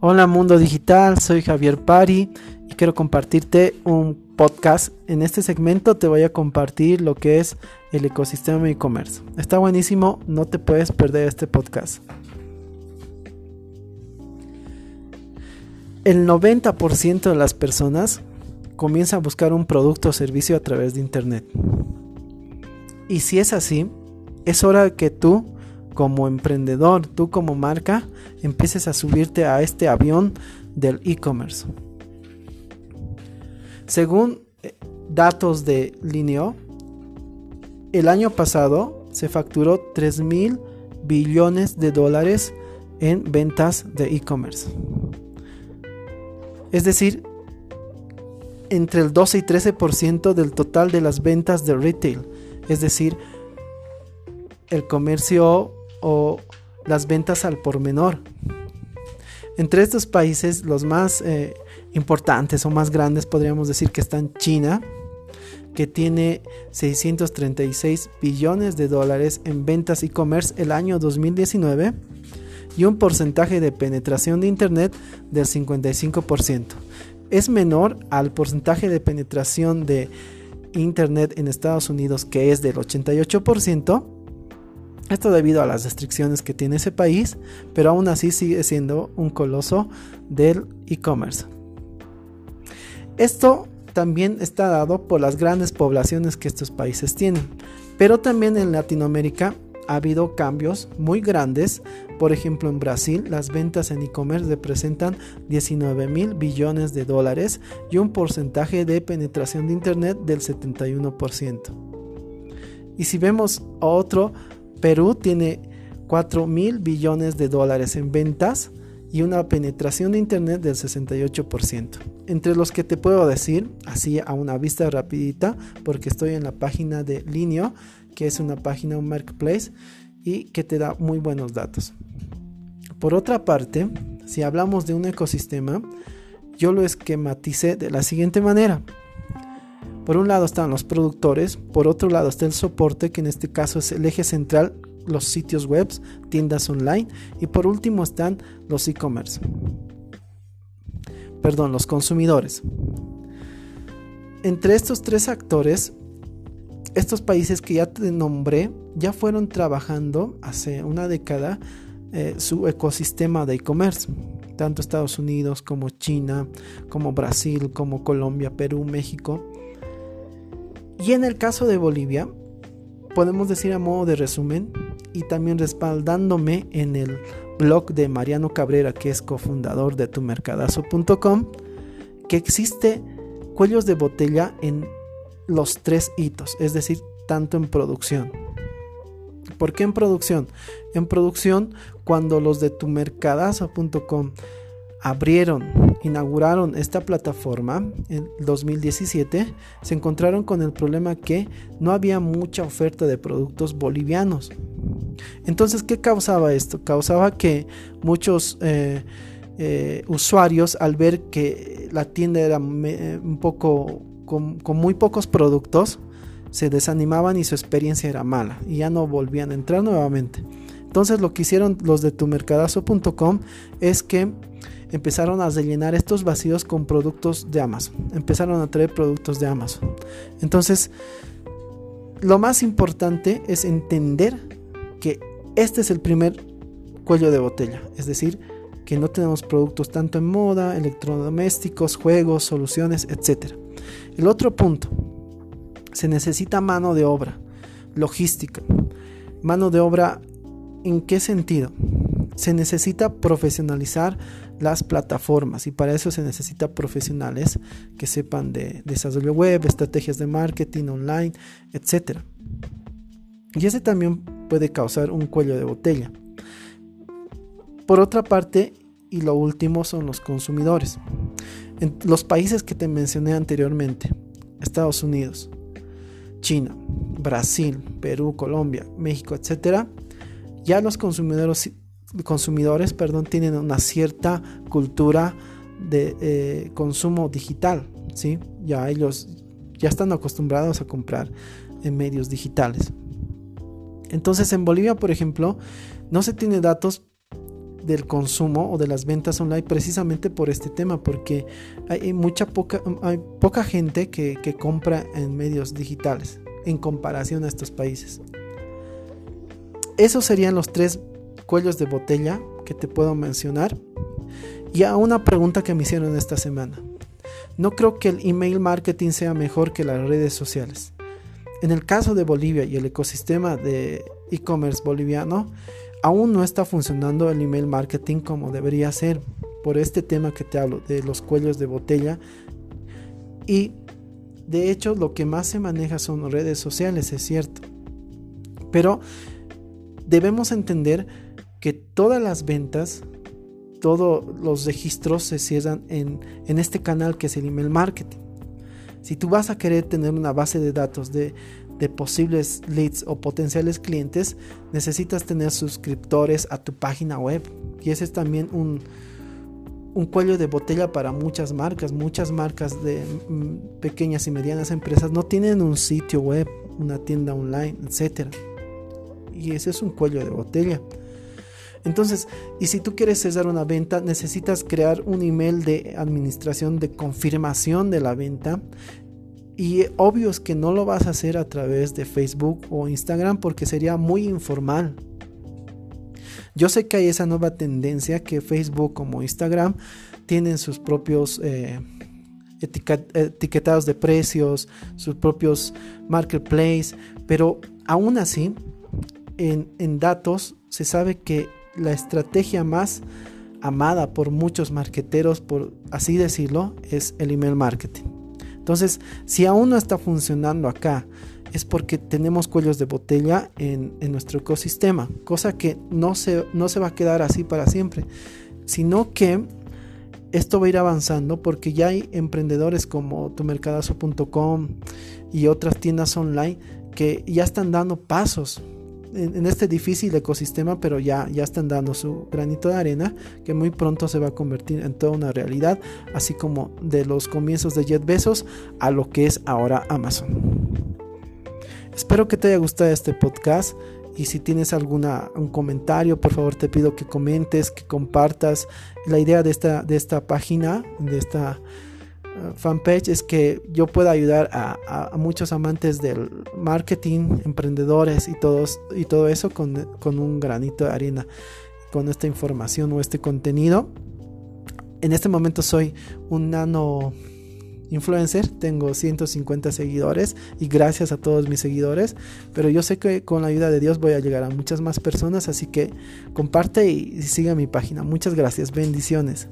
Hola mundo digital, soy Javier Pari y quiero compartirte un podcast. En este segmento te voy a compartir lo que es el ecosistema e-commerce. Está buenísimo, no te puedes perder este podcast. El 90% de las personas comienza a buscar un producto o servicio a través de internet. Y si es así, es hora que tú como emprendedor, tú como marca, empieces a subirte a este avión del e-commerce. Según eh, datos de Lineo, el año pasado se facturó 3 mil billones de dólares en ventas de e-commerce. Es decir, entre el 12 y 13% del total de las ventas de retail. Es decir, el comercio o las ventas al por menor. Entre estos países, los más eh, importantes o más grandes podríamos decir que están China, que tiene 636 billones de dólares en ventas e-commerce el año 2019 y un porcentaje de penetración de Internet del 55%. Es menor al porcentaje de penetración de Internet en Estados Unidos que es del 88%, esto debido a las restricciones que tiene ese país, pero aún así sigue siendo un coloso del e-commerce. Esto también está dado por las grandes poblaciones que estos países tienen, pero también en Latinoamérica ha habido cambios muy grandes. Por ejemplo, en Brasil las ventas en e-commerce representan 19 mil billones de dólares y un porcentaje de penetración de Internet del 71%. Y si vemos otro Perú tiene 4 mil billones de dólares en ventas y una penetración de Internet del 68%. Entre los que te puedo decir, así a una vista rapidita, porque estoy en la página de Linio, que es una página, un marketplace, y que te da muy buenos datos. Por otra parte, si hablamos de un ecosistema, yo lo esquematicé de la siguiente manera. Por un lado están los productores, por otro lado está el soporte, que en este caso es el eje central, los sitios web, tiendas online, y por último están los e-commerce. Perdón, los consumidores. Entre estos tres actores, estos países que ya te nombré ya fueron trabajando hace una década eh, su ecosistema de e-commerce. Tanto Estados Unidos como China, como Brasil, como Colombia, Perú, México y en el caso de Bolivia, podemos decir a modo de resumen y también respaldándome en el blog de Mariano Cabrera, que es cofundador de tumercadazo.com, que existe cuellos de botella en los tres hitos, es decir, tanto en producción. ¿Por qué en producción? En producción, cuando los de tumercadazo.com abrieron, inauguraron esta plataforma en 2017, se encontraron con el problema que no había mucha oferta de productos bolivianos. Entonces, ¿qué causaba esto? Causaba que muchos eh, eh, usuarios, al ver que la tienda era un poco con, con muy pocos productos, se desanimaban y su experiencia era mala y ya no volvían a entrar nuevamente. Entonces lo que hicieron los de tumercadazo.com es que empezaron a rellenar estos vacíos con productos de Amazon. Empezaron a traer productos de Amazon. Entonces, lo más importante es entender que este es el primer cuello de botella. Es decir, que no tenemos productos tanto en moda, electrodomésticos, juegos, soluciones, etc. El otro punto, se necesita mano de obra, logística. Mano de obra, ¿en qué sentido? Se necesita profesionalizar las plataformas y para eso se necesita profesionales que sepan de desarrollo web, estrategias de marketing online, etc. Y ese también puede causar un cuello de botella. Por otra parte, y lo último son los consumidores. En los países que te mencioné anteriormente, Estados Unidos, China, Brasil, Perú, Colombia, México, etc., ya los consumidores consumidores perdón, tienen una cierta cultura de eh, consumo digital, ¿sí? Ya ellos ya están acostumbrados a comprar en medios digitales. Entonces en Bolivia, por ejemplo, no se tiene datos del consumo o de las ventas online precisamente por este tema, porque hay mucha poca, hay poca gente que, que compra en medios digitales en comparación a estos países. Esos serían los tres cuellos de botella que te puedo mencionar. Y a una pregunta que me hicieron esta semana. No creo que el email marketing sea mejor que las redes sociales. En el caso de Bolivia y el ecosistema de e-commerce boliviano, aún no está funcionando el email marketing como debería ser por este tema que te hablo de los cuellos de botella y de hecho lo que más se maneja son redes sociales, es cierto. Pero debemos entender que todas las ventas, todos los registros se cierran en, en este canal que es el email marketing. Si tú vas a querer tener una base de datos de, de posibles leads o potenciales clientes, necesitas tener suscriptores a tu página web. Y ese es también un, un cuello de botella para muchas marcas. Muchas marcas de mm, pequeñas y medianas empresas no tienen un sitio web, una tienda online, etc. Y ese es un cuello de botella. Entonces, y si tú quieres cesar una venta, necesitas crear un email de administración de confirmación de la venta y obvio es que no lo vas a hacer a través de Facebook o Instagram porque sería muy informal. Yo sé que hay esa nueva tendencia que Facebook como Instagram tienen sus propios eh, etiquetados de precios, sus propios marketplace, pero aún así en, en datos se sabe que la estrategia más amada por muchos marketeros, por así decirlo, es el email marketing. Entonces, si aún no está funcionando acá, es porque tenemos cuellos de botella en, nuestro ecosistema, cosa que no se, no se va a quedar así para siempre, sino que esto va a ir avanzando porque ya hay emprendedores como tumercadazo.com y otras tiendas online que ya están dando pasos en, este difícil ecosistema, pero ya, ya están dando su granito de arena, que muy pronto se va a convertir en toda una realidad, así como de los comienzos de Jet Bezos a lo que es ahora Amazon. Espero que te haya gustado este podcast. Y si tienes alguna un comentario, por favor te pido que comentes, que compartas la idea de esta, de esta página, de esta fanpage es que yo pueda ayudar a, muchos amantes del marketing, emprendedores y, todos, y todo eso con, con, un granito de arena, con esta información o este contenido. En este momento soy un nano influencer, tengo 150 seguidores y gracias a todos mis seguidores, pero yo sé que con la ayuda de Dios voy a llegar a muchas más personas, así que comparte y sigue mi página. Muchas gracias, bendiciones.